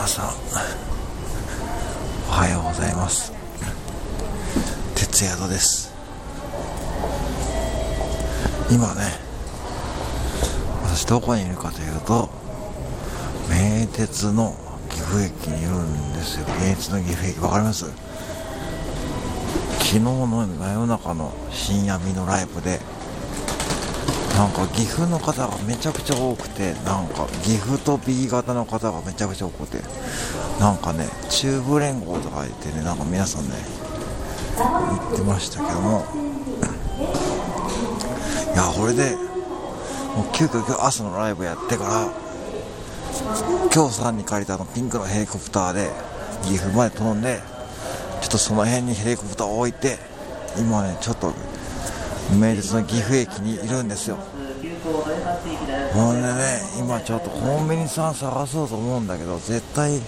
皆さんおはようございます。徹夜戸です。今ね私どこにいるかというと名鉄の岐阜駅にいるんですよ。名鉄の岐阜駅わかります？昨日の真夜中の深夜日のライブでなんか岐阜の方がめちゃくちゃ多くてなんか岐阜と B 型の方がめちゃくちゃ多くてなんかね中部連合とか言ってねなんか皆さんね言ってましたけども。いやこれでもう急遽今日朝のライブやってから今日さんに借りたのピンクのヘリコプターで岐阜まで飛んでちょっとその辺にヘリコプターを置いて今ねちょっと名鉄の岐阜駅にいるんですよ。ほんでね今ちょっとコンビニさん探そうと思うんだけど絶対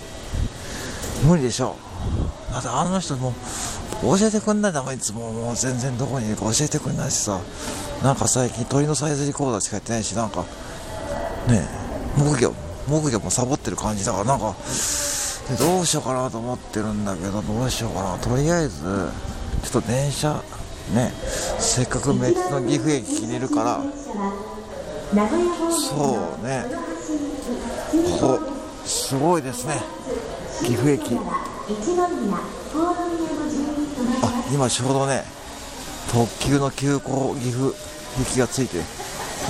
無理でしょ。だってあの人も教えてくんないだもんいつも。もう全然どこにいるか教えてくんないしさ。なんか最近鳥のさえずり講座しかやってないしなんかね木魚木魚もサボってる感じだからなんかどうしようかなと思ってるんだけどどうしようかな。とりあえずちょっと電車ねせっかく別の岐阜駅にいるから。そうね。ここすごいですね。岐阜駅。あ今ちょうどね特急の急行岐阜駅がついて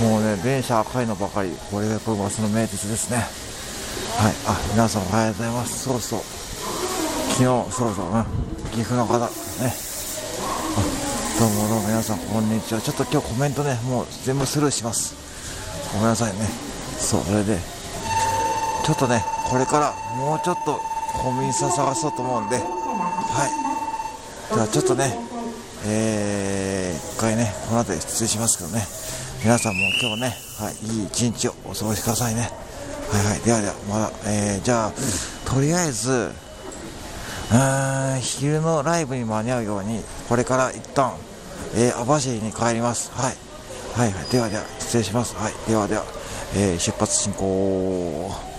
もうね電車赤いのばかり。これがこれバスの名鉄ですね。はい。あ皆さんおはようございます。そうそう。昨日そうそう、うん、岐阜の方。ね。どうもどうも皆さんこんにちは。ちょっと今日コメントねもう全部スルーします。ごめんなさいね。そうそれで。ちょっとねこれからもうちょっとコンビニさん探そうと思うんで。はい。じゃあちょっとねえー、一回ねこの辺り失礼しますけどね。皆さんも今日ね、はい、いい一日をお過ごしくださいね。はいはい。ではではまだえー、じゃあとりあえずうーん昼のライブに間に合うようにこれから一旦、えー、網走に帰ります。はい。はいはい。ではでは失礼します。はい。ではでは、えー、出発進行。